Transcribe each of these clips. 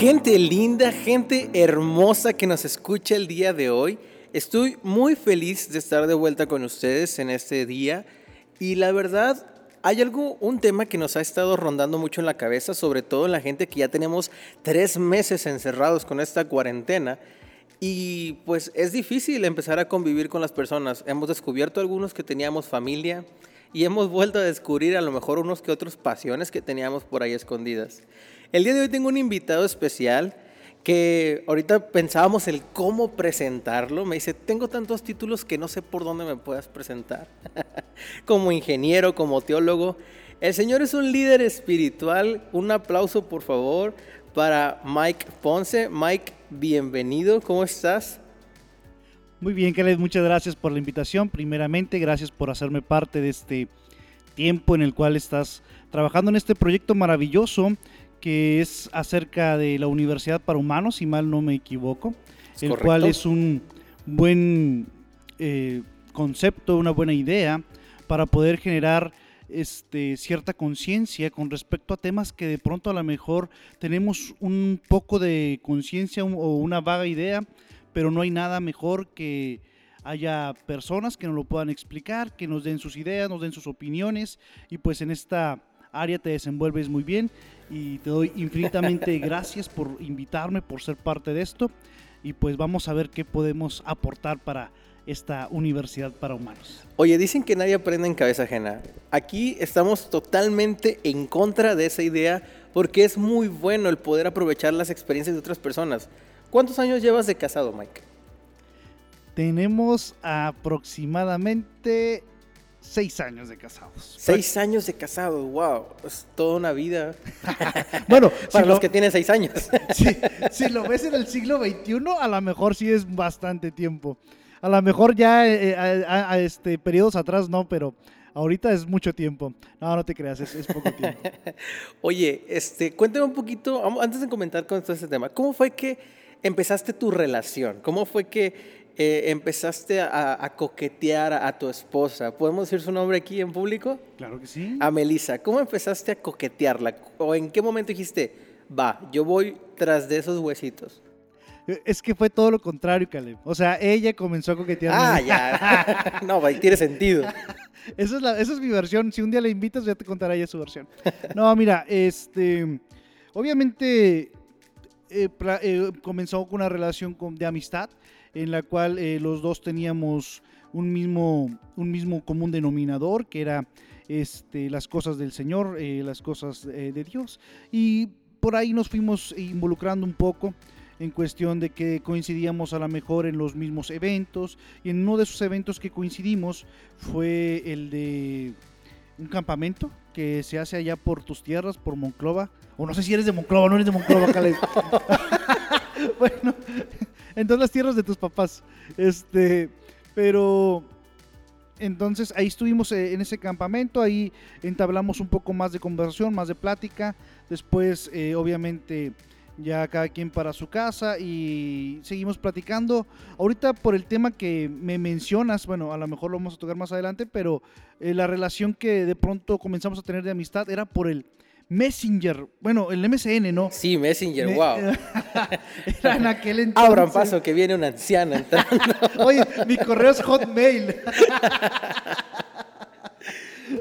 Gente linda, gente hermosa que nos escucha el día de hoy. Estoy muy feliz de estar de vuelta con ustedes en este día y la verdad hay algo, un tema que nos ha estado rondando mucho en la cabeza, sobre todo en la gente que ya tenemos tres meses encerrados con esta cuarentena y pues es difícil empezar a convivir con las personas. Hemos descubierto algunos que teníamos familia y hemos vuelto a descubrir a lo mejor unos que otros pasiones que teníamos por ahí escondidas. El día de hoy tengo un invitado especial que ahorita pensábamos el cómo presentarlo. Me dice, tengo tantos títulos que no sé por dónde me puedas presentar. como ingeniero, como teólogo. El Señor es un líder espiritual. Un aplauso, por favor, para Mike Ponce. Mike, bienvenido. ¿Cómo estás? Muy bien, Caleb, muchas gracias por la invitación. Primeramente, gracias por hacerme parte de este tiempo en el cual estás trabajando en este proyecto maravilloso que es acerca de la Universidad para Humanos, si mal no me equivoco, el cual es un buen eh, concepto, una buena idea para poder generar este, cierta conciencia con respecto a temas que de pronto a lo mejor tenemos un poco de conciencia o una vaga idea, pero no hay nada mejor que haya personas que nos lo puedan explicar, que nos den sus ideas, nos den sus opiniones y pues en esta área te desenvuelves muy bien y te doy infinitamente gracias por invitarme, por ser parte de esto y pues vamos a ver qué podemos aportar para esta universidad para humanos. Oye, dicen que nadie aprende en cabeza ajena. Aquí estamos totalmente en contra de esa idea porque es muy bueno el poder aprovechar las experiencias de otras personas. ¿Cuántos años llevas de casado, Mike? Tenemos aproximadamente seis años de casados. Seis años de casados, wow, es toda una vida. bueno, para los que tienen seis años. si lo ves en el siglo XXI, a lo mejor sí es bastante tiempo. A lo mejor ya eh, eh, a, este, periodos atrás no, pero ahorita es mucho tiempo. No, no te creas, es, poco tiempo. Oye, este, cuéntame un poquito, antes de comentar con todo este tema, ¿cómo fue que empezaste tu relación? ¿Cómo fue que eh, empezaste a, coquetear a, tu esposa. ¿Podemos decir su nombre aquí en público? Claro que sí. A Melissa. ¿Cómo empezaste a coquetearla? ¿O en qué momento dijiste, va, yo voy tras de esos huesitos? Eh, es que fue todo lo contrario, Caleb. O sea, ella comenzó a coquetear. Ah, ya. no, tiene sentido. esa, es la, esa es mi versión. Si un día la invitas, ya te contará ella su versión. No, mira, este. Obviamente eh, comenzó con una relación de amistad en la cual eh, los dos teníamos un mismo, un mismo común denominador, que era este, las cosas del Señor, eh, las cosas eh, de Dios. Y por ahí nos fuimos involucrando un poco en cuestión de que coincidíamos a lo mejor en los mismos eventos. Y en uno de esos eventos que coincidimos fue el de un campamento que se hace allá por tus tierras, por Monclova. O no sé si eres de Monclova, no eres de Monclova, Caleb. bueno, en todas las tierras de tus papás. Este, pero entonces ahí estuvimos eh, en ese campamento, ahí entablamos un poco más de conversación, más de plática. Después, eh, obviamente, ya cada quien para su casa y seguimos platicando. Ahorita por el tema que me mencionas, bueno, a lo mejor lo vamos a tocar más adelante, pero eh, la relación que de pronto comenzamos a tener de amistad era por el Messenger, bueno, el MSN, ¿no? Sí, Messenger, wow. Era en aquel entonces. Abran paso que viene una anciana entrando. Oye, mi correo es Hotmail.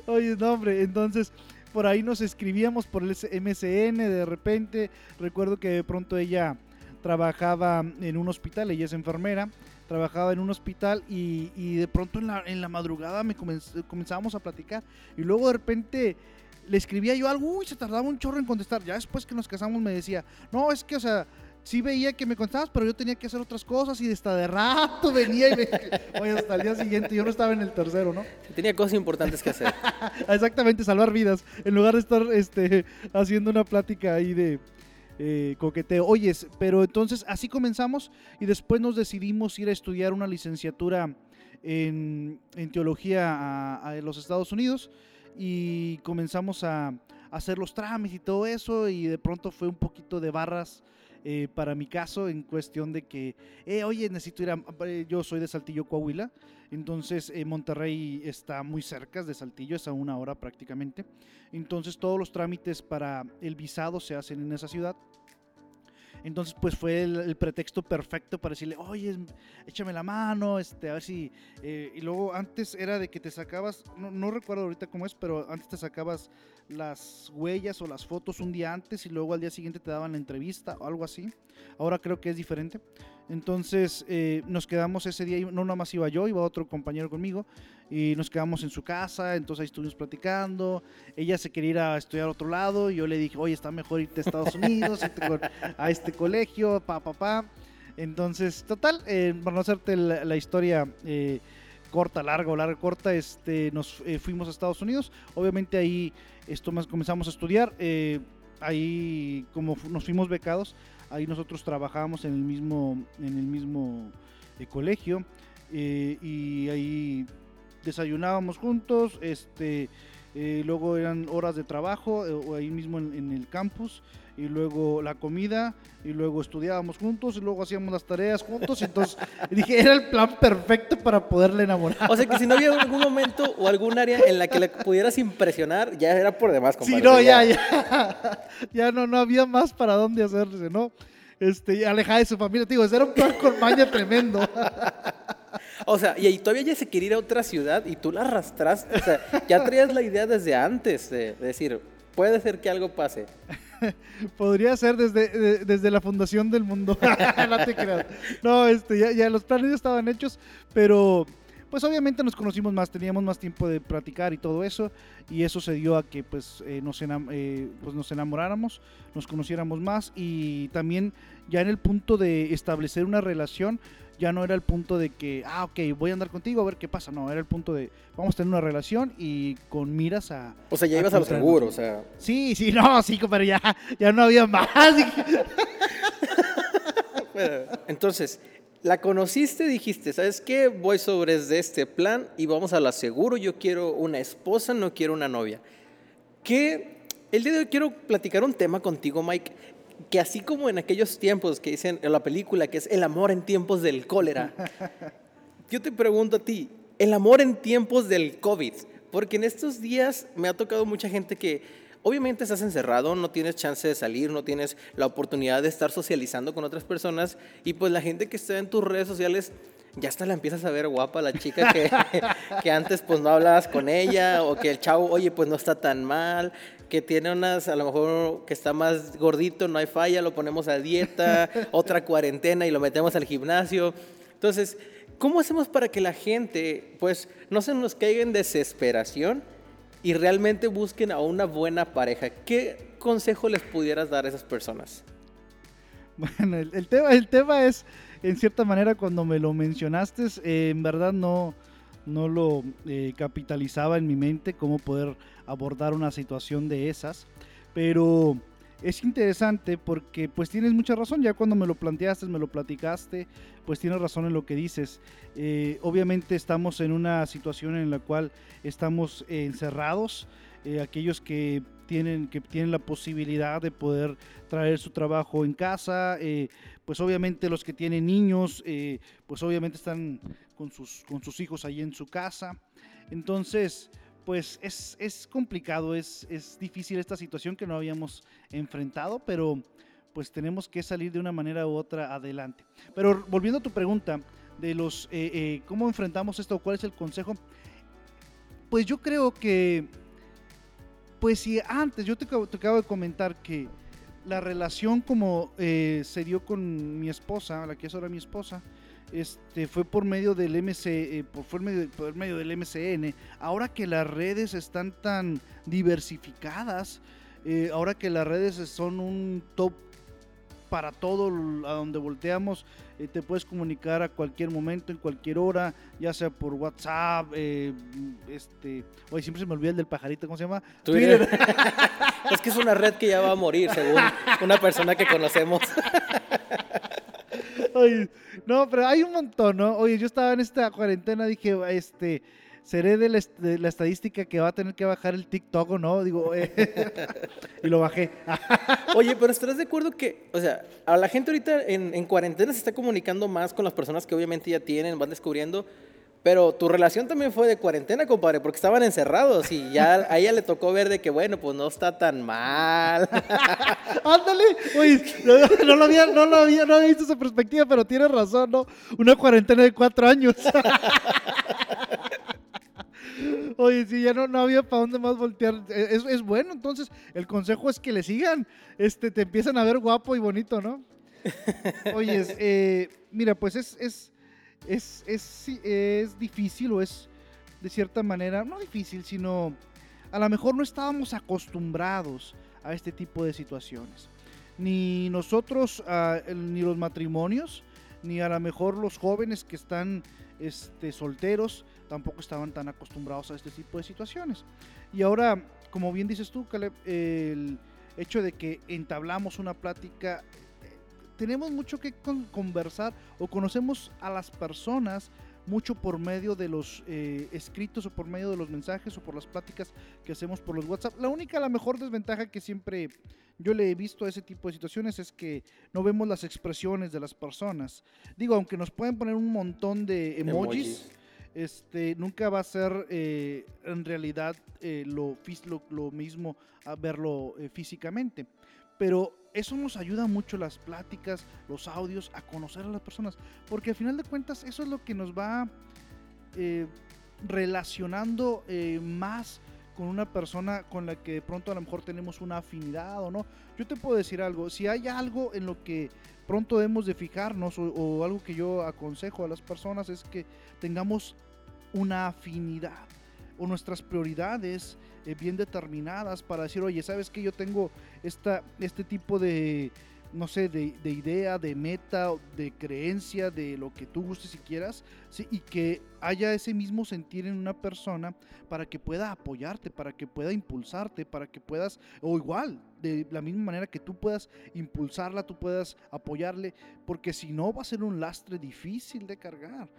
Oye, no, hombre, entonces por ahí nos escribíamos por el MSN, de repente, recuerdo que de pronto ella trabajaba en un hospital, ella es enfermera, trabajaba en un hospital y, de pronto en la, en la madrugada me comenzábamos a platicar y luego de repente le escribía yo algo, uy, se tardaba un chorro en contestar. Ya después que nos casamos me decía, no, es que, o sea, sí veía que me contestabas, pero yo tenía que hacer otras cosas y hasta de rato venía y me... Oye, hasta el día siguiente, yo no estaba en el tercero, ¿no? Tenía cosas importantes que hacer. Exactamente, salvar vidas, en lugar de estar este, haciendo una plática ahí de eh, coqueteo. Oyes, pero entonces así comenzamos y después nos decidimos ir a estudiar una licenciatura en, teología a los Estados Unidos y comenzamos a, hacer los trámites y todo eso y de pronto fue un poquito de barras eh, para mi caso en cuestión de que, eh, oye, necesito ir a, eh, yo soy de Saltillo, Coahuila, entonces Monterrey está muy cerca de Saltillo, es a una hora prácticamente, entonces todos los trámites para el visado se hacen en esa ciudad. Entonces, pues fue el, pretexto perfecto para decirle, oye, échame la mano, este, a ver si... eh, y luego antes era de que te sacabas, no, no recuerdo ahorita cómo es, pero antes te sacabas las huellas o las fotos un día antes y luego al día siguiente te daban la entrevista o algo así. Ahora creo que es diferente. Entonces eh, nos quedamos ese día, no nada más iba yo, iba otro compañero conmigo y nos quedamos en su casa, entonces ahí estuvimos platicando. Ella se quería ir a estudiar a otro lado y yo le dije, oye, está mejor irte a Estados Unidos, irte a este colegio, pa, pa, pa. Entonces, total, eh, para no hacerte la, la historia eh, corta, larga o larga, corta, este, nos eh, fuimos a Estados Unidos. Obviamente ahí esto más comenzamos a estudiar. Ahí, como nos fuimos becados, ahí nosotros trabajábamos en el mismo, en el mismo eh, colegio eh, y ahí desayunábamos juntos, este, eh, luego eran horas de trabajo o ahí mismo en el campus y luego la comida y luego estudiábamos juntos y luego hacíamos las tareas juntos, entonces dije, era el plan perfecto para poderle enamorar. O sea que si no había algún momento o algún área en la que le pudieras impresionar, ya era por demás, Sí, compadre. no, ya, ya. Ya no, no había más para dónde hacerse, ¿no? Este, y alejada de su familia. Te digo, ese era un plan con maña tremendo. O sea, y ahí todavía ya se quería ir a otra ciudad y tú la arrastraste. O sea, ya traías la idea desde antes de decir, puede ser que algo pase. Podría ser desde, de- desde la fundación del mundo. no te creas. No, este, ya, ya los planes ya estaban hechos, pero pues obviamente nos conocimos más, teníamos más tiempo de practicar y todo eso, y eso se dio a que pues, eh, nos, eh, pues nos enamoráramos, nos conociéramos más y también ya en el punto de establecer una relación, ya no era el punto de que, ah, ok, voy a andar contigo a ver qué pasa, no, era el punto de, vamos a tener una relación y con miras a... O sea, ya a ibas a lo seguro, o sea. Sí, sí, no, sí, pero ya, ya no había más. Entonces, la conociste, dijiste, ¿sabes qué? Voy sobre este plan y vamos a lo seguro. Yo quiero una esposa, no quiero una novia. Que el día de hoy quiero platicar un tema contigo, Mike, que así como en aquellos tiempos que dicen en la película que es el amor en tiempos del cólera, yo te pregunto a ti, el amor en tiempos del COVID, porque en estos días me ha tocado mucha gente que obviamente estás encerrado, no tienes chance de salir, no tienes la oportunidad de estar socializando con otras personas y pues la gente que está en tus redes sociales ya hasta la empiezas a ver guapa, la chica que, que antes pues no hablabas con ella o que el chavo, oye, pues no está tan mal, que tiene unas, a lo mejor que está más gordito, no hay falla, lo ponemos a dieta, otra cuarentena y lo metemos al gimnasio. Entonces, ¿cómo hacemos para que la gente pues no se nos caiga en desesperación y realmente busquen a una buena pareja? ¿Qué consejo les pudieras dar a esas personas? Bueno, el, el tema, el tema es, en cierta manera, cuando me lo mencionaste, eh, en verdad no, no lo eh, capitalizaba en mi mente cómo poder abordar una situación de esas, pero es interesante porque pues tienes mucha razón, ya cuando me lo planteaste, me lo platicaste, pues tienes razón en lo que dices. Eh, obviamente estamos en una situación en la cual estamos encerrados, eh, aquellos que tienen, que tienen la posibilidad de poder traer su trabajo en casa, eh, pues obviamente los que tienen niños, eh, pues obviamente están con sus, con sus hijos ahí en su casa. Entonces, pues es, es complicado, es, es difícil esta situación que no habíamos enfrentado, pero pues tenemos que salir de una manera u otra adelante. Pero volviendo a tu pregunta de los, eh, ¿cómo enfrentamos esto? ¿Cuál es el consejo? Pues yo creo que, pues si antes, yo te, acabo- de comentar que la relación como eh, se dio con mi esposa, la que es ahora mi esposa, este, fue por medio del MC, eh, por, fue por medio del MCN. Ahora que las redes están tan diversificadas, eh, ahora que las redes son un top para todo a donde volteamos, eh, te puedes comunicar a cualquier momento, en cualquier hora, ya sea por WhatsApp, eh, este, oye, siempre se me olvida el del pajarito, ¿cómo se llama? Twitter. es que es una red que ya va a morir, según una persona que conocemos. Oye, no, pero hay un montón, ¿no? Oye, yo estaba en esta cuarentena, dije, este, seré de la, de la estadística que va a tener que bajar el TikTok o no, digo, eh, y lo bajé. Oye, pero ¿estarás de acuerdo que, o sea, a la gente ahorita en, en cuarentena se está comunicando más con las personas que obviamente ya tienen, van descubriendo, Pero tu relación también fue de cuarentena, compadre, porque estaban encerrados y ya a ella le tocó ver de que, bueno, pues no está tan mal. Ándale, oye, no, no, lo había, no, lo había, no había visto esa perspectiva, pero tienes razón, ¿no? Una cuarentena de cuatro años. Oye, sí, ya no, no había para dónde más voltear. Es, es, bueno, entonces el consejo es que le sigan, este, te empiezan a ver guapo y bonito, ¿no? Oye, eh, mira, pues es, es, es, es, es difícil o es de cierta manera, no difícil, sino a lo mejor no estábamos acostumbrados a este tipo de situaciones. Ni nosotros, uh, ni los matrimonios, ni a lo mejor los jóvenes que están este, solteros, tampoco estaban tan acostumbrados a este tipo de situaciones. Y ahora, como bien dices tú, Caleb, el hecho de que entablamos una plática tenemos mucho que conversar o conocemos a las personas mucho por medio de los eh, escritos o por medio de los mensajes o por las pláticas que hacemos por los WhatsApp. La única, la mejor desventaja que siempre yo le he visto a ese tipo de situaciones es que no vemos las expresiones de las personas. Digo, aunque nos pueden poner un montón de emojis, este, nunca va a ser eh, en realidad eh, lo, lo, mismo verlo físicamente. Pero eso nos ayuda mucho las pláticas, los audios, a conocer a las personas. Porque al final de cuentas eso es lo que nos va eh, relacionando eh, más con una persona con la que de pronto a lo mejor tenemos una afinidad o no. Yo te puedo decir algo, si hay algo en lo que pronto debemos de fijarnos o, algo que yo aconsejo a las personas es que tengamos una afinidad o nuestras prioridades eh, bien determinadas para decir, oye, ¿sabes que yo tengo esta, este tipo de, no sé, de, de, idea, de meta, de creencia, de lo que tú gustes y quieras, y que haya ese mismo sentir en una persona para que pueda apoyarte, para que pueda impulsarte, para que puedas, o igual, de la misma manera que tú puedas impulsarla, tú puedas apoyarle, porque si no va a ser un lastre difícil de cargar.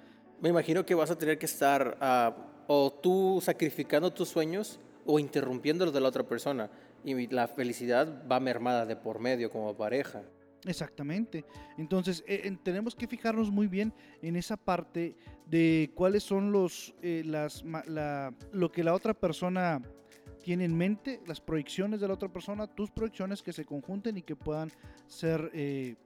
Me imagino que vas a tener que estar uh, o tú sacrificando tus sueños o interrumpiendo los de la otra persona. Y la felicidad va mermada de por medio como pareja. Exactamente. Entonces, eh, tenemos que fijarnos muy bien en esa parte de cuáles son los, eh, las, la, lo que la otra persona tiene en mente, las proyecciones de la otra persona, tus proyecciones que se conjunten y que puedan ser eh,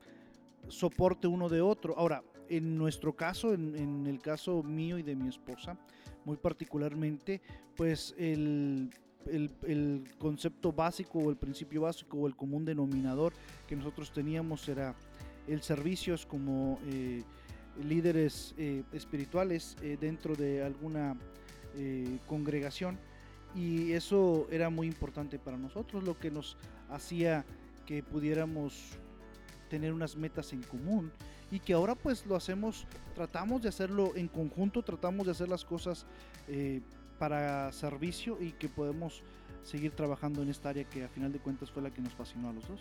soporte uno de otro. Ahora, en nuestro caso, en, en, el caso mío y de mi esposa, muy particularmente, pues el, el, concepto básico o el principio básico o el común denominador que nosotros teníamos era el servicio como eh, líderes eh, espirituales eh, dentro de alguna congregación. Y eso era muy importante para nosotros, lo que nos hacía que pudiéramos tener unas metas en común y que ahora pues lo hacemos, tratamos de hacerlo en conjunto, tratamos de hacer las cosas para servicio y que podemos seguir trabajando en esta área que a final de cuentas fue la que nos fascinó a los dos.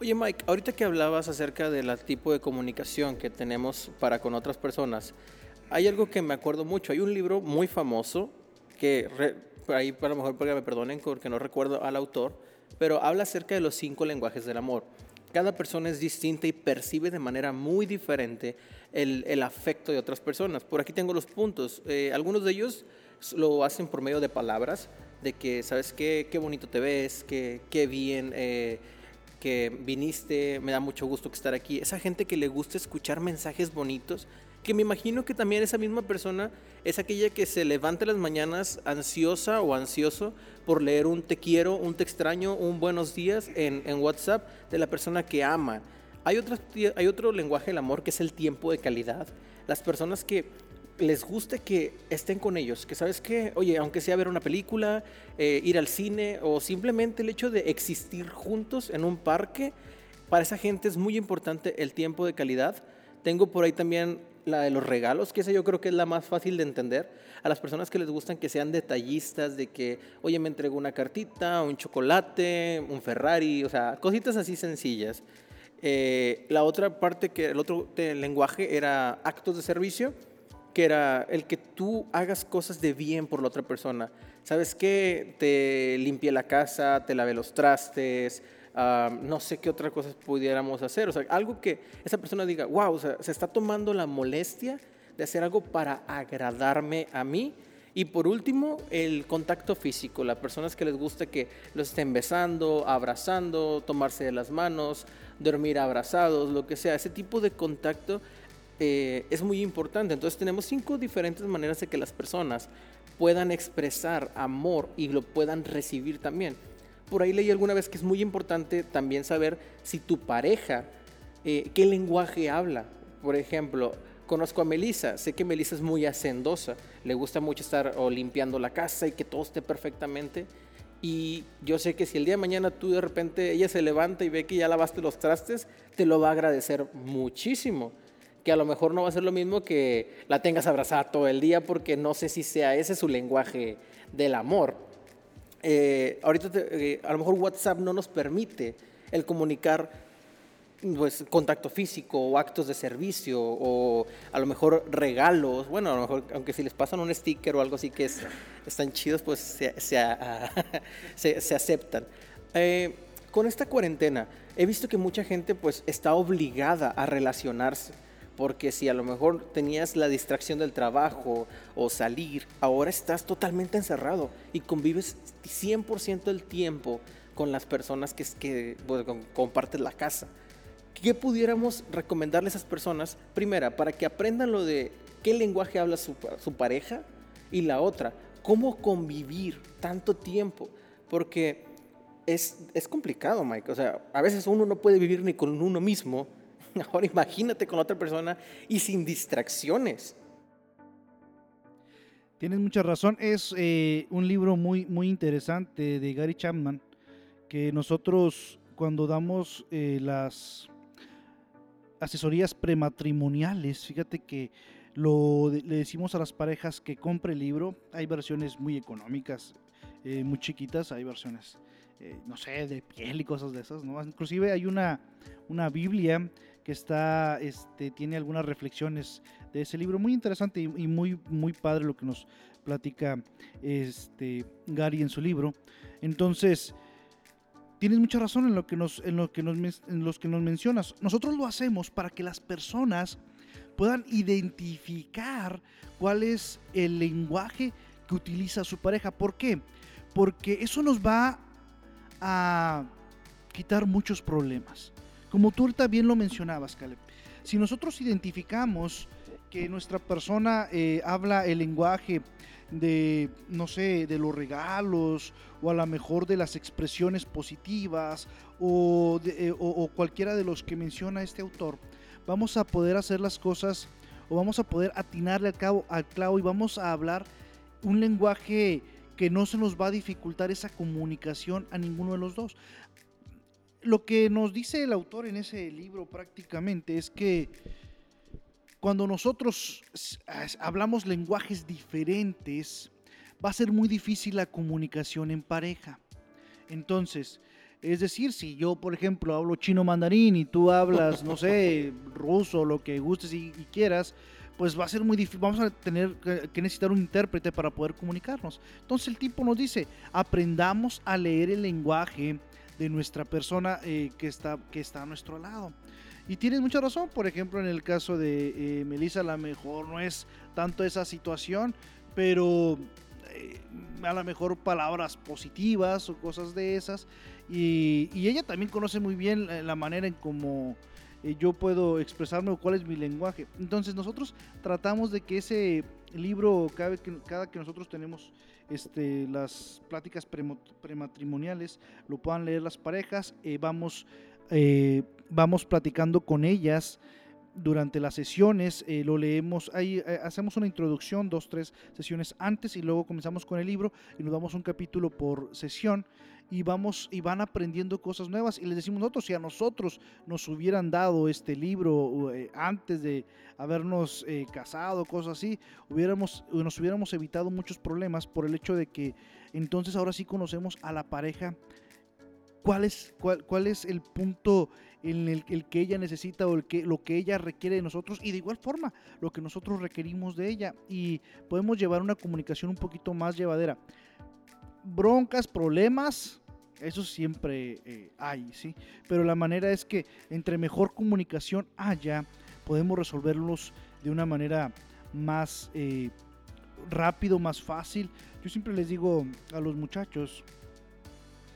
Oye Mike, ahorita que hablabas acerca del tipo de comunicación que tenemos para con otras personas, hay algo que me acuerdo mucho, hay un libro muy famoso que re, ahí a lo mejor porque me perdonen porque no recuerdo al autor, pero habla acerca de los cinco lenguajes del amor cada persona es distinta y percibe de manera muy diferente el, el afecto de otras personas. Por aquí tengo los puntos. Eh, algunos de ellos lo hacen por medio de palabras, de que, ¿sabes qué? Qué bonito te ves, qué, qué bien eh, que viniste, me da mucho gusto estar aquí. Esa gente que le gusta escuchar mensajes bonitos que me imagino que también esa misma persona es aquella que se levanta las mañanas ansiosa o ansioso por leer un te quiero, un te extraño, un buenos días en, en WhatsApp de la persona que ama. Hay, otro, hay otro lenguaje del amor que es el tiempo de calidad. Las personas que les guste que estén con ellos, que sabes que, oye, aunque sea ver una película, eh, ir al cine o simplemente el hecho de existir juntos en un parque, para esa gente es muy importante el tiempo de calidad. Tengo por ahí también la de los regalos, que esa yo creo que es la más fácil de entender. A las personas que les gustan que sean detallistas, de que, oye, me entregó una cartita, un chocolate, un Ferrari, o sea, cositas así sencillas. Eh, la otra parte, que el otro lenguaje era actos de servicio, que era el que tú hagas cosas de bien por la otra persona. ¿Sabes qué? Te limpie la casa, te lave los trastes, no sé qué otras cosas pudiéramos hacer. O sea, algo que esa persona diga, wow, o sea, se está tomando la molestia de hacer algo para agradarme a mí. Y por último, el contacto físico. Las personas que les gusta que los estén besando, abrazando, tomarse de las manos, dormir abrazados, lo que sea. Ese tipo de contacto eh, es muy importante. Entonces tenemos cinco diferentes maneras de que las personas puedan expresar amor y lo puedan recibir también. Por ahí leí alguna vez que es muy importante también saber si tu pareja, eh, qué lenguaje habla. Por ejemplo, conozco a Melissa, sé que Melissa es muy hacendosa, le gusta mucho estar limpiando la casa y que todo esté perfectamente. Y yo sé que si el día de mañana tú de repente ella se levanta y ve que ya lavaste los trastes, te lo va a agradecer muchísimo. Que a lo mejor no va a ser lo mismo que la tengas abrazada todo el día porque no sé si sea ese su lenguaje del amor. Eh, ahorita eh, a lo mejor WhatsApp no nos permite el comunicar pues contacto físico o actos de servicio o a lo mejor regalos, bueno, a lo mejor aunque si les pasan un sticker o algo así que es, están chidos, pues se, se, se, aceptan. Eh, con esta cuarentena he visto que mucha gente pues está obligada a relacionarse porque si a lo mejor tenías la distracción del trabajo o salir, ahora estás totalmente encerrado y convives 100% del tiempo con las personas que, que comparten la casa. ¿Qué pudiéramos recomendarle a esas personas? Primera, para que aprendan lo de qué lenguaje habla su, su pareja y la otra, cómo convivir tanto tiempo, porque es, es complicado, Mike. O sea, a veces uno no puede vivir ni con uno mismo. Ahora imagínate con otra persona y sin distracciones. Tienes mucha razón. Es eh, un libro muy, muy interesante de Gary Chapman que nosotros cuando damos eh, las asesorías prematrimoniales. Fíjate que lo, le decimos a las parejas que compre el libro. Hay versiones muy económicas, eh, muy chiquitas, hay versiones, no sé, de piel y cosas de esas, ¿no? Inclusive hay una, una Biblia que está, este, tiene algunas reflexiones de ese libro, muy interesante y, muy, muy padre lo que nos platica este, Gary en su libro. Entonces, tienes mucha razón en lo que nos, en lo que nos, en los que nos mencionas. Nosotros lo hacemos para que las personas puedan identificar cuál es el lenguaje que utiliza su pareja. ¿Por qué? Porque eso nos va a quitar muchos problemas. Como tú bien lo mencionabas, Caleb. Si nosotros identificamos que nuestra persona eh, habla el lenguaje de, no sé, de los regalos o a lo mejor de las expresiones positivas o, eh, o, cualquiera de los que menciona este autor, vamos a poder hacer las cosas o vamos a poder atinarle al, cabo, al clavo y vamos a hablar un lenguaje que no se nos va a dificultar esa comunicación a ninguno de los dos. Lo que nos dice el autor en ese libro prácticamente es que cuando nosotros hablamos lenguajes diferentes, va a ser muy difícil la comunicación en pareja. Entonces, es decir, si yo, por ejemplo, hablo chino mandarín y tú hablas, no sé, ruso, lo que gustes y, quieras, pues va a ser muy difícil, vamos a tener que necesitar un intérprete para poder comunicarnos. Entonces el tipo nos dice, aprendamos a leer el lenguaje de nuestra persona eh, que, está, que está a nuestro lado. Y tienes mucha razón, por ejemplo, en el caso de eh, Melissa, a lo mejor no es tanto esa situación, pero eh, a lo mejor palabras positivas o cosas de esas. Y, ella también conoce muy bien la, manera en cómo yo puedo expresarme o cuál es mi lenguaje. Entonces nosotros tratamos de que ese libro, cada que, cada que nosotros tenemos este, las pláticas prematrimoniales, lo puedan leer las parejas, vamos eh, vamos platicando con ellas durante las sesiones, eh, lo leemos, ahí eh, hacemos una introducción, dos, tres sesiones antes y luego comenzamos con el libro y nos damos un capítulo por sesión y vamos y van aprendiendo cosas nuevas y les decimos nosotros, si a nosotros nos hubieran dado este libro antes de habernos casado, cosas así, hubiéramos, nos hubiéramos evitado muchos problemas por el hecho de que entonces ahora sí conocemos a la pareja cuál es, cuál, cuál es el punto en el, el, que ella necesita o el que, lo que ella requiere de nosotros y de igual forma lo que nosotros requerimos de ella y podemos llevar una comunicación un poquito más llevadera. Broncas, problemas, eso siempre eh, hay, ¿sí? Pero la manera es que entre mejor comunicación haya, podemos resolverlos de una manera más eh, rápido, más fácil. Yo siempre les digo a los muchachos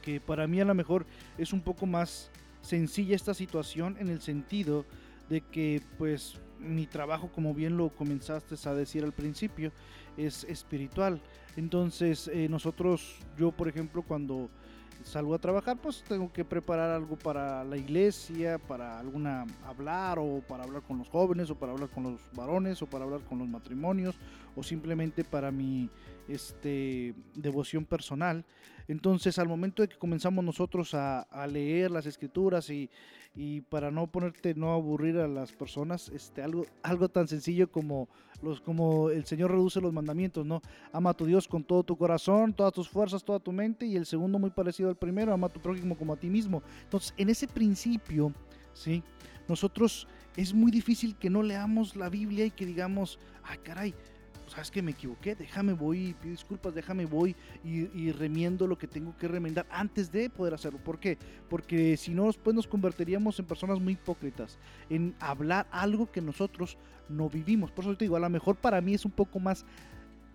que para mí a lo mejor es un poco más sencilla esta situación en el sentido de que pues mi trabajo, como bien lo comenzaste a decir al principio, es espiritual. Entonces, eh, nosotros, yo por ejemplo, cuando salgo a trabajar, pues tengo que preparar algo para la iglesia, para alguna hablar o para hablar con los jóvenes o para hablar con los varones o para hablar con los matrimonios o simplemente para mi este devoción personal. Entonces, al momento de que comenzamos nosotros a, leer las escrituras y, para no ponerte, no aburrir a las personas, este, algo, algo tan sencillo como, los, como el Señor reduce los mandamientos, ¿no? Ama a tu Dios con todo tu corazón, todas tus fuerzas, toda tu mente, y el segundo muy parecido al primero, ama a tu prójimo como a ti mismo. Entonces, en ese principio, ¿sí? Nosotros es muy difícil que no leamos la Biblia y que digamos, ah, caray, sabes que me equivoqué, déjame voy, pido disculpas, déjame voy y, remiendo lo que tengo que remendar antes de poder hacerlo. ¿Por qué? Porque si no, después nos convertiríamos en personas muy hipócritas, en hablar algo que nosotros no vivimos. Por eso te digo, a lo mejor para mí es un poco más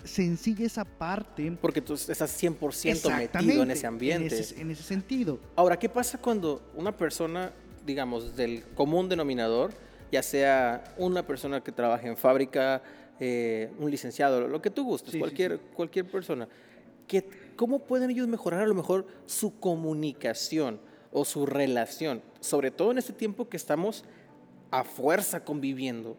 sencilla esa parte. Porque tú estás 100% metido en ese ambiente. En ese, en ese sentido. Ahora, ¿qué pasa cuando una persona, digamos, del común denominador, ya sea una persona que trabaja en fábrica, eh, un licenciado, lo que tú gustes, cualquier, cualquier persona, que, ¿cómo pueden ellos mejorar a lo mejor su comunicación o su relación? Sobre todo en este tiempo que estamos a fuerza conviviendo.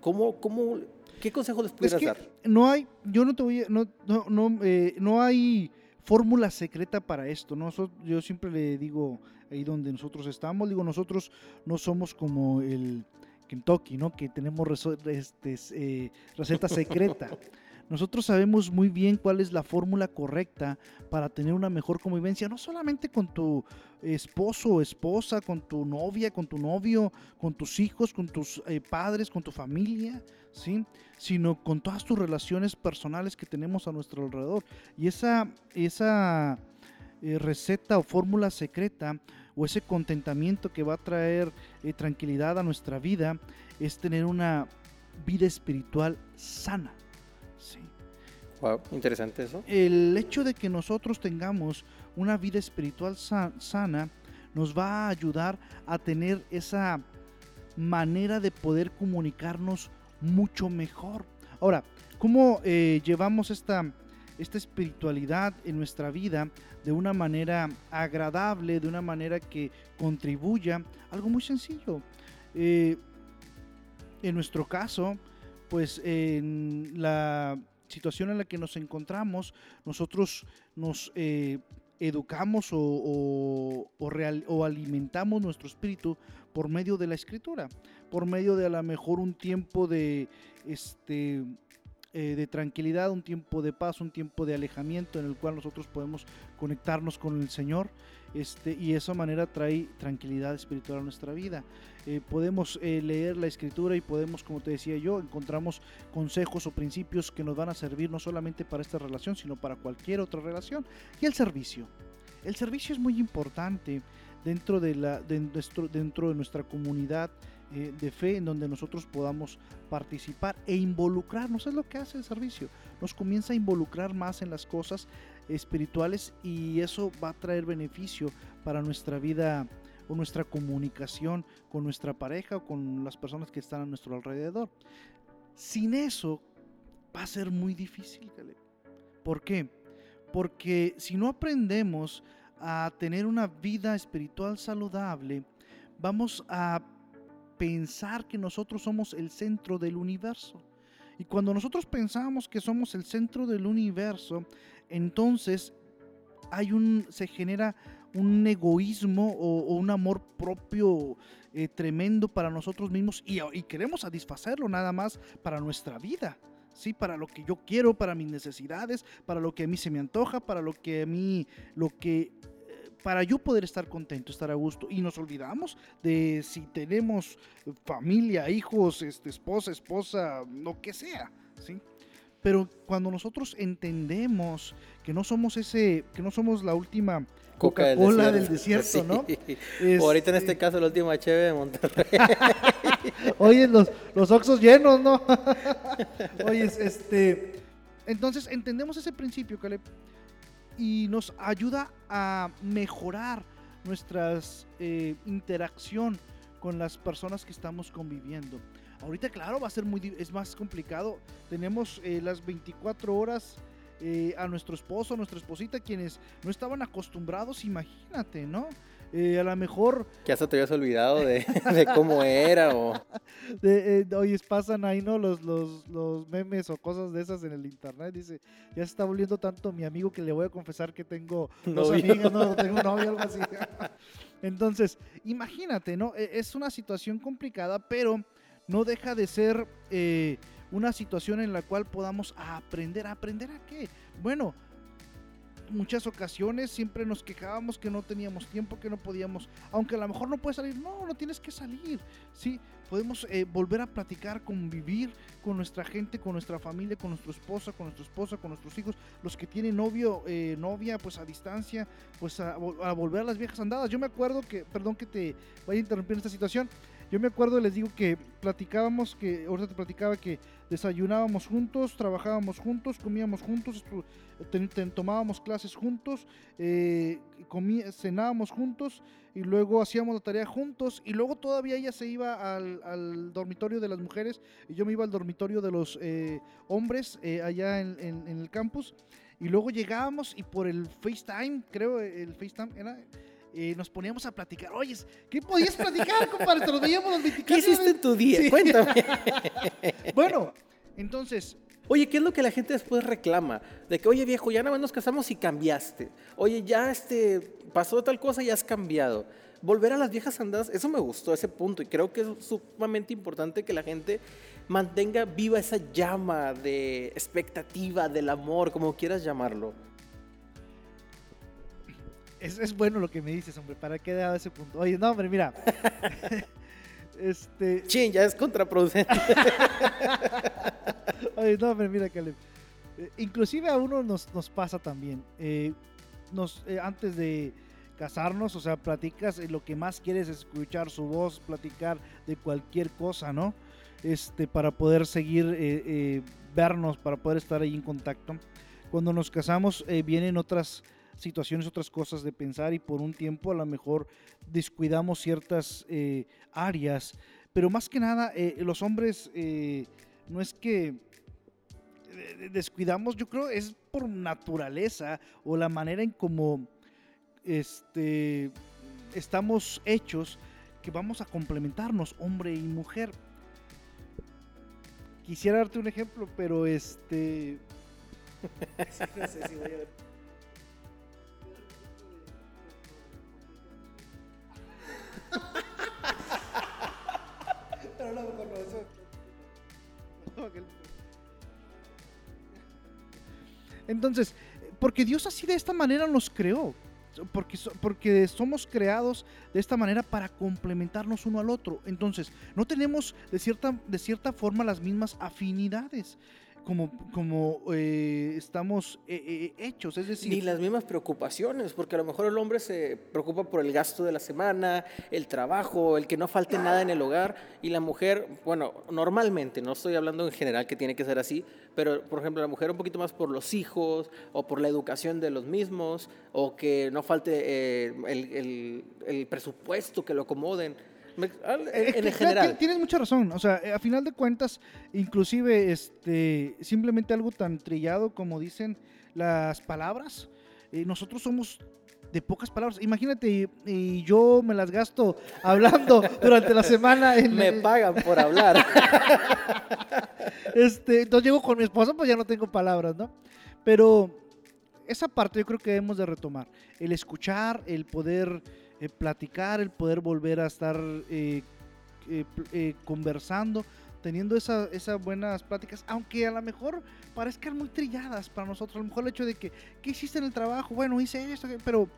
¿Cómo, cómo, ¿Qué consejo les puedes dar? No hay, yo no te voy a, no, no, no, eh, no hay fórmula secreta para esto. ¿no? Yo siempre le digo ahí donde nosotros estamos, digo, nosotros no somos como el Kentucky, ¿no? Que tenemos este, eh, receta secreta. Nosotros sabemos muy bien cuál es la fórmula correcta para tener una mejor convivencia, no solamente con tu esposo o esposa, con tu novia, con tu novio, con tus hijos, con tus eh, padres, con tu familia, ¿sí? sino con todas tus relaciones personales que tenemos a nuestro alrededor. Y esa, esa eh, receta o fórmula secreta o ese contentamiento que va a traer eh, tranquilidad a nuestra vida es tener una vida espiritual sana. Sí. Wow, interesante eso. El hecho de que nosotros tengamos una vida espiritual sana nos va a ayudar a tener esa manera de poder comunicarnos mucho mejor. Ahora, ¿cómo eh, llevamos esta esta espiritualidad en nuestra vida de una manera agradable, de una manera que contribuya. Algo muy sencillo. Eh, en nuestro caso, pues en la situación en la que nos encontramos, nosotros nos eh, educamos o, o, alimentamos nuestro espíritu por medio de la escritura, por medio de a lo mejor un tiempo de este eh, de tranquilidad, un tiempo de paz, un tiempo de alejamiento en el cual nosotros podemos conectarnos con el Señor. Este, y esa manera trae tranquilidad espiritual a nuestra vida. Eh, podemos eh, leer la escritura y podemos, como te decía yo, encontramos consejos o principios que nos van a servir no solamente para esta relación, sino para cualquier otra relación. Y el servicio. El servicio es muy importante dentro de, la, dentro de nuestra comunidad eh, de fe en donde nosotros podamos participar e involucrarnos. Es lo que hace el servicio. Nos comienza a involucrar más en las cosas espirituales y eso va a traer beneficio para nuestra vida o nuestra comunicación con nuestra pareja o con las personas que están a nuestro alrededor. Sin eso va a ser muy difícil, ¿Por qué? Porque si no aprendemos a tener una vida espiritual saludable, vamos a pensar que nosotros somos el centro del universo. Y cuando nosotros pensamos que somos el centro del universo, entonces hay un, se genera un egoísmo o, un amor propio eh, tremendo para nosotros mismos y, queremos satisfacerlo nada más para nuestra vida. Sí, para lo que yo quiero, para mis necesidades, para lo que a mí se me antoja, para lo que a mí, lo que para yo poder estar contento, estar a gusto. Y nos olvidamos de si tenemos familia, hijos, este, esposa, esposa, lo que sea, ¿sí? Pero cuando nosotros entendemos que no somos ese, que no somos la última Coca-Cola del desierto, ¿no? O ahorita en este, este caso la última HB de Monterrey. Oye, los, los oxos llenos, ¿no? Oye, este. Entonces entendemos ese principio, Caleb, y nos ayuda a mejorar nuestra eh, interacción con las personas que estamos conviviendo. Ahorita, claro, va a ser muy, es más complicado. Tenemos eh, las 24 horas eh, a nuestro esposo, a nuestra esposita, quienes no estaban acostumbrados, imagínate, ¿no? Eh, a lo mejor... Que hasta te habías olvidado de, cómo era o... De, eh, pasan ahí, ¿no? Los, los, los, memes o cosas de esas en el internet. Dice, ya se está volviendo tanto mi amigo que le voy a confesar que tengo dos amigas, no, tengo novio, algo así. Entonces, imagínate, ¿no? E, es una situación complicada, pero no deja de ser... Eh, una situación en la cual podamos aprender. ¿Aprender a qué? Bueno, muchas ocasiones siempre nos quejábamos que no teníamos tiempo, que no podíamos, aunque a lo mejor no puedes salir, no, no tienes que salir, sí, podemos eh, volver a platicar, convivir con nuestra gente, con nuestra familia, con nuestra esposa, con nuestra esposa, con nuestros hijos, los que tienen novio, eh, novia, pues a distancia, pues a, a, volver a las viejas andadas. Yo me acuerdo que, perdón que te vaya a interrumpir en esta situación, yo me acuerdo, les digo que platicábamos, que ahorita te platicaba que desayunábamos juntos, trabajábamos juntos, comíamos juntos, tomábamos clases juntos, eh, cenábamos juntos y luego hacíamos la tarea juntos y luego todavía ella se iba al, dormitorio de las mujeres y yo me iba al dormitorio de los eh, hombres eh, allá en, en el campus y luego llegábamos y por el FaceTime, creo el FaceTime era eh, nos poníamos a platicar. Oye, ¿qué podías platicar, compadre? Te lo veíamos los 24 ¿Qué hiciste en tu día? Cuéntame. bueno, entonces... Oye, ¿qué es lo que la gente después reclama? De que, oye, viejo, ya nada más nos casamos y cambiaste. Oye, ya este, pasó tal cosa y has cambiado. Volver a las viejas andadas, eso me gustó, ese punto. Y creo que es sumamente importante que la gente mantenga viva esa llama de expectativa, del amor, como quieras llamarlo. Es, bueno lo que me dices, hombre. ¿Para qué he dado ese punto? Oye, no, hombre, mira. este. Chin, ya es contraproducente. Oye, no, hombre, mira, Caleb. Eh, inclusive a uno nos, pasa también. Eh, nos, eh, antes de casarnos, o sea, platicas, lo que más quieres es escuchar su voz, platicar de cualquier cosa, ¿no? Este, para poder seguir vernos, para poder estar ahí en contacto. Cuando nos casamos, vienen otras situaciones, otras cosas de pensar y por un tiempo a lo mejor descuidamos ciertas eh, áreas. Pero más que nada, eh, los hombres eh, no es que descuidamos, yo creo es por naturaleza o la manera en cómo este, estamos hechos que vamos a complementarnos, hombre y mujer. Quisiera darte un ejemplo, pero este... no sé si voy. Entonces, porque Dios así de esta manera nos creó. Porque, porque somos creados de esta manera para complementarnos uno al otro. Entonces, no tenemos de cierta, de cierta forma las mismas afinidades como, como eh, estamos eh, eh, hechos, es decir... Ni las mismas preocupaciones, porque a lo mejor el hombre se preocupa por el gasto de la semana, el trabajo, el que no falte nada en el hogar, y la mujer, bueno, normalmente, no estoy hablando en general que tiene que ser así, pero por ejemplo la mujer un poquito más por los hijos, o por la educación de los mismos, o que no falte el, el, el presupuesto, que lo acomoden. En, general. Tienes mucha razón. O sea, a final de cuentas, inclusive este, simplemente algo tan trillado como dicen las palabras. Eh, nosotros somos de pocas palabras. Imagínate, y, yo me las gasto hablando durante la semana. me pagan por hablar. este, entonces llego con mi esposa, pues ya no tengo palabras, ¿no? Pero esa parte yo creo que debemos de retomar. El escuchar, el poder eh, platicar, el poder volver a estar eh, eh, conversando, teniendo esas buenas pláticas, aunque a lo mejor parezcan muy trilladas para nosotros. A lo mejor el hecho de que, ¿qué hiciste en el trabajo? Bueno, hice esto, pero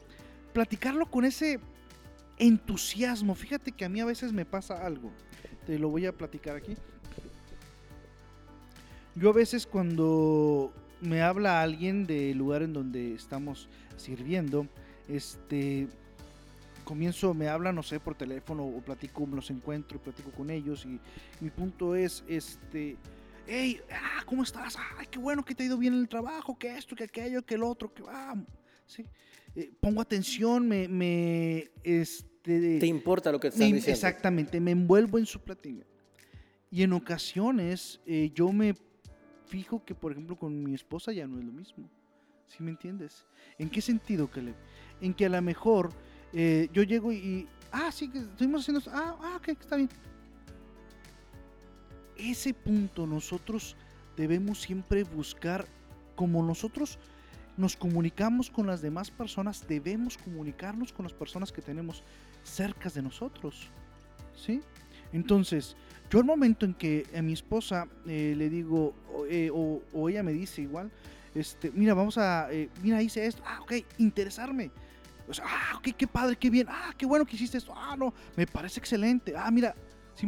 platicarlo con ese entusiasmo. Fíjate que a mí a veces me pasa algo. Te lo voy a platicar aquí. Yo a veces cuando me habla alguien del lugar en donde estamos sirviendo, este, comienzo, me habla, no sé, por teléfono o platico, me los encuentro y platico con ellos y mi punto es, este, hey, ah, ¿cómo estás? Ay, qué bueno que te ha ido bien el trabajo, que esto, que aquello, que el otro, que va, sí. Eh, pongo atención, me, me, este... ¿Te importa lo que te están diciendo? Exactamente, me envuelvo en su platillo. Y en ocasiones eh, yo me fijo que, por ejemplo, con mi esposa ya no es lo mismo. ¿Sí me entiendes? ¿En qué sentido, Caleb? En que a lo mejor eh, yo llego y, ah, sí, que estuvimos haciendo, ah, ah, ok, está bien. Ese punto nosotros debemos siempre buscar, como nosotros nos comunicamos con las demás personas, debemos comunicarnos con las personas que tenemos cerca de nosotros. ¿Sí? Entonces, yo al momento en que a mi esposa eh, le digo, eh, o, ella me dice igual, este, mira, vamos a, eh, mira, hice esto, ah, ok, interesarme. Sea, ah, qué padre, qué bien, ah, qué bueno que hiciste esto, ah, no, me parece excelente, ah, mira, si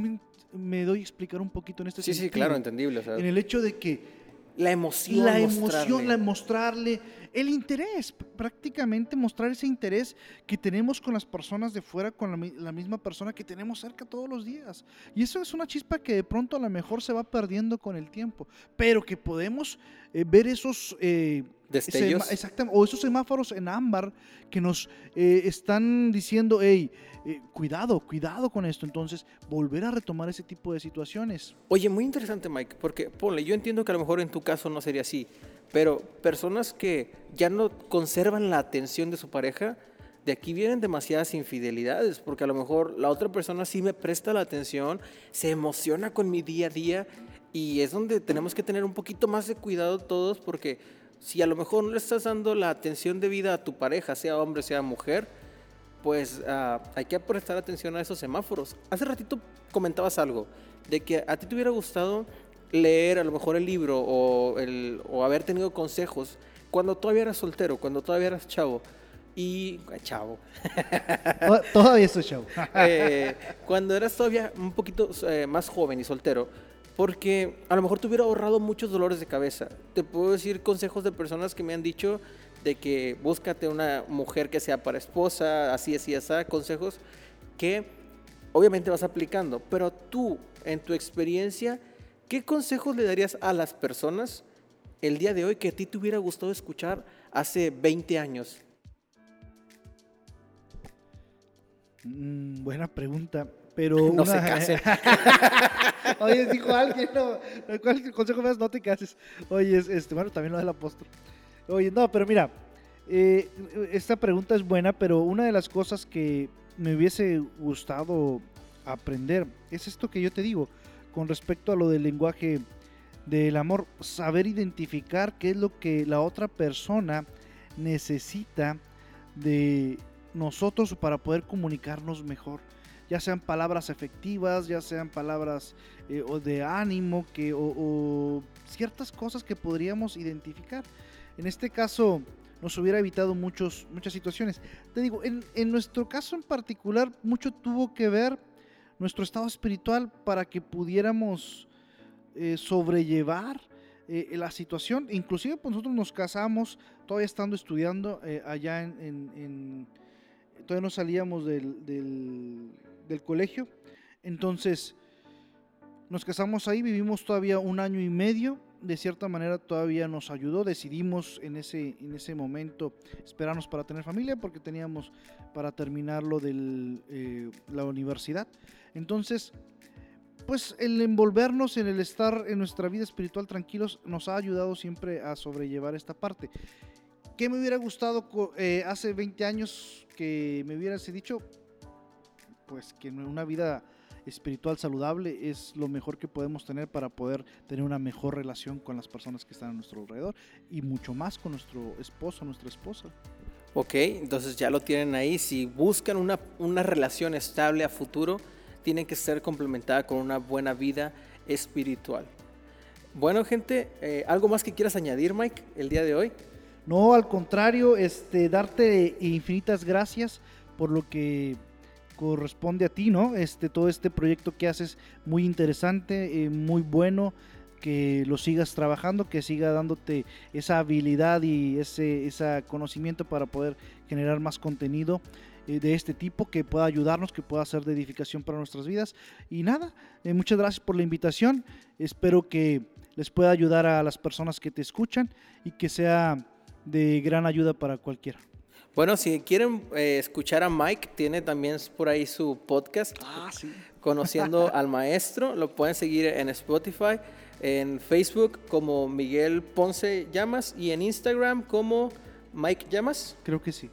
me, doy a explicar un poquito en este Sí, sí, claro, entendible. En el hecho de que la emoción. La emoción, la mostrarle el interés, prácticamente mostrar ese interés que tenemos con las personas de fuera, con la, misma persona que tenemos cerca todos los días. Y eso es una chispa que de pronto a lo mejor se va perdiendo con el tiempo, pero que podemos eh, ver esos... Eh, Destellos. Exactamente, o esos semáforos en ámbar que nos eh, están diciendo, hey, eh, cuidado, cuidado con esto. Entonces, volver a retomar ese tipo de situaciones. Oye, muy interesante, Mike, porque ponle, yo entiendo que a lo mejor en tu caso no sería así, pero personas que ya no conservan la atención de su pareja, de aquí vienen demasiadas infidelidades, porque a lo mejor la otra persona sí me presta la atención, se emociona con mi día a día, y es donde tenemos que tener un poquito más de cuidado todos, porque si a lo mejor no le estás dando la atención debida a tu pareja, sea hombre, sea mujer, pues ah, hay que prestar atención a esos semáforos. Hace ratito comentabas algo, de que a ti te hubiera gustado leer a lo mejor el libro o, el, o haber tenido consejos cuando todavía eras soltero, cuando todavía eras chavo. Y. Chavo. todavía soy chavo. Eh, cuando eras todavía un poquito eh, más joven y soltero, porque a lo mejor te hubiera ahorrado muchos dolores de cabeza. Te puedo decir consejos de personas que me han dicho de que búscate una mujer que sea para esposa, así, así, así, consejos que obviamente vas aplicando, pero tú, en tu experiencia, ¿qué consejos le darías a las personas el día de hoy que a ti te hubiera gustado escuchar hace 20 años? Mm, buena pregunta, pero... no se casen. Oye, dijo alguien, no, ¿cuál consejo me das? No te cases. Oye, este, bueno, también lo del apóstol. Oye, no, pero mira, eh, esta pregunta es buena, pero una de las cosas que me hubiese gustado aprender es esto que yo te digo con respecto a lo del lenguaje del amor, saber identificar qué es lo que la otra persona necesita de nosotros para poder comunicarnos mejor. Ya sean palabras efectivas, ya sean palabras eh, o de ánimo, que, o ciertas cosas que podríamos identificar. En este caso nos hubiera evitado muchos, muchas situaciones. Te digo, en, nuestro caso en particular, mucho tuvo que ver nuestro estado espiritual para que pudiéramos eh, sobrellevar eh, la situación. Inclusive pues, nosotros nos casamos todavía estando estudiando eh, allá en, Todavía no salíamos del, del colegio. Entonces, nos casamos ahí, vivimos todavía un año y medio de cierta manera todavía nos ayudó. Decidimos en ese, en ese momento esperarnos para tener familia porque teníamos para terminarlo de eh, la universidad. Entonces, pues el envolvernos en el estar en nuestra vida espiritual tranquilos nos ha ayudado siempre a sobrellevar esta parte. ¿Qué me hubiera gustado eh, hace 20 años que me hubieras dicho? Pues que una vida espiritual saludable es lo mejor que podemos tener para poder tener una mejor relación con las personas que están a nuestro alrededor y mucho más con nuestro esposo, nuestra esposa. Ok, entonces ya lo tienen ahí. Si buscan una, una relación estable a futuro, tienen que ser complementada con una buena vida espiritual. Bueno, gente, eh, ¿algo más que quieras añadir, Mike, el día de hoy? No, al contrario, este, darte infinitas gracias por lo que corresponde a ti, ¿no? Este, todo este proyecto que haces muy interesante, eh, muy bueno, que lo sigas trabajando, que siga dándote esa habilidad y ese, ese conocimiento para poder generar más contenido eh, de este tipo que pueda ayudarnos, que pueda ser de edificación para nuestras vidas. Y nada, eh, muchas gracias por la invitación. Espero que les pueda ayudar a las personas que te escuchan y que sea de gran ayuda para cualquiera. Bueno, si quieren eh, escuchar a Mike, tiene también por ahí su podcast, Ah, Conociendo al Maestro. Lo pueden seguir en Spotify, en Facebook como Miguel Ponce Llamas y en Instagram como Mike Llamas. Creo que sí.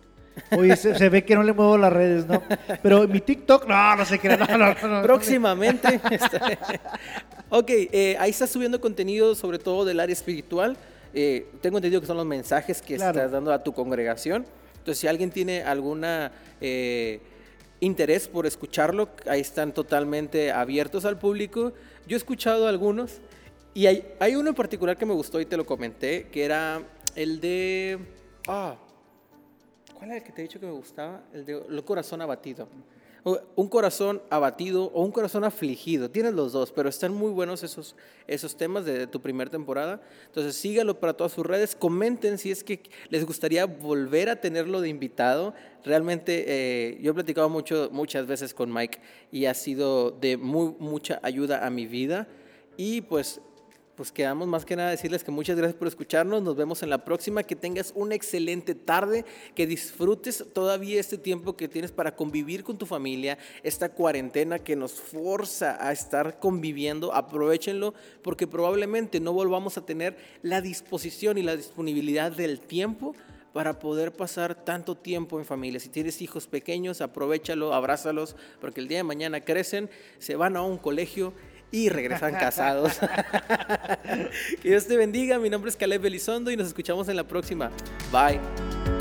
Oye, se, se ve que no le muevo las redes, ¿no? Pero mi TikTok, no, no sé qué. No, no, no. Próximamente. está- ok, eh, ahí está subiendo contenido sobre todo del área espiritual. Eh, tengo entendido que son los mensajes que Claro. estás dando a tu congregación. Entonces, si alguien tiene alguna eh, interés por escucharlo, ahí están totalmente abiertos al público. Yo he escuchado algunos y hay, hay uno en particular que me gustó y te lo comenté, que era el de... Ah, ¿Cuál era el que te he dicho que me gustaba? El de el corazón abatido. Un corazón abatido o un corazón afligido. Tienes los dos, pero están muy buenos esos, esos temas de, tu primera temporada. Entonces sígalo para todas sus redes. Comenten si es que les gustaría volver a tenerlo de invitado. Realmente eh, yo he platicado mucho, muchas veces con Mike y ha sido de muy, mucha ayuda a mi vida. Y pues pues quedamos más que nada decirles que muchas gracias por escucharnos. Nos vemos en la próxima. Que tengas una excelente tarde. Que disfrutes todavía este tiempo que tienes para convivir con tu familia. Esta cuarentena que nos forza a estar conviviendo. Aprovechenlo porque probablemente no volvamos a tener la disposición y la disponibilidad del tiempo para poder pasar tanto tiempo en familia. Si tienes hijos pequeños, aprovechalo, abrázalos, porque el día de mañana crecen, se van a un colegio y regresan casados. que Dios te bendiga. Mi nombre es Caleb Elizondo y nos escuchamos en la próxima. Bye.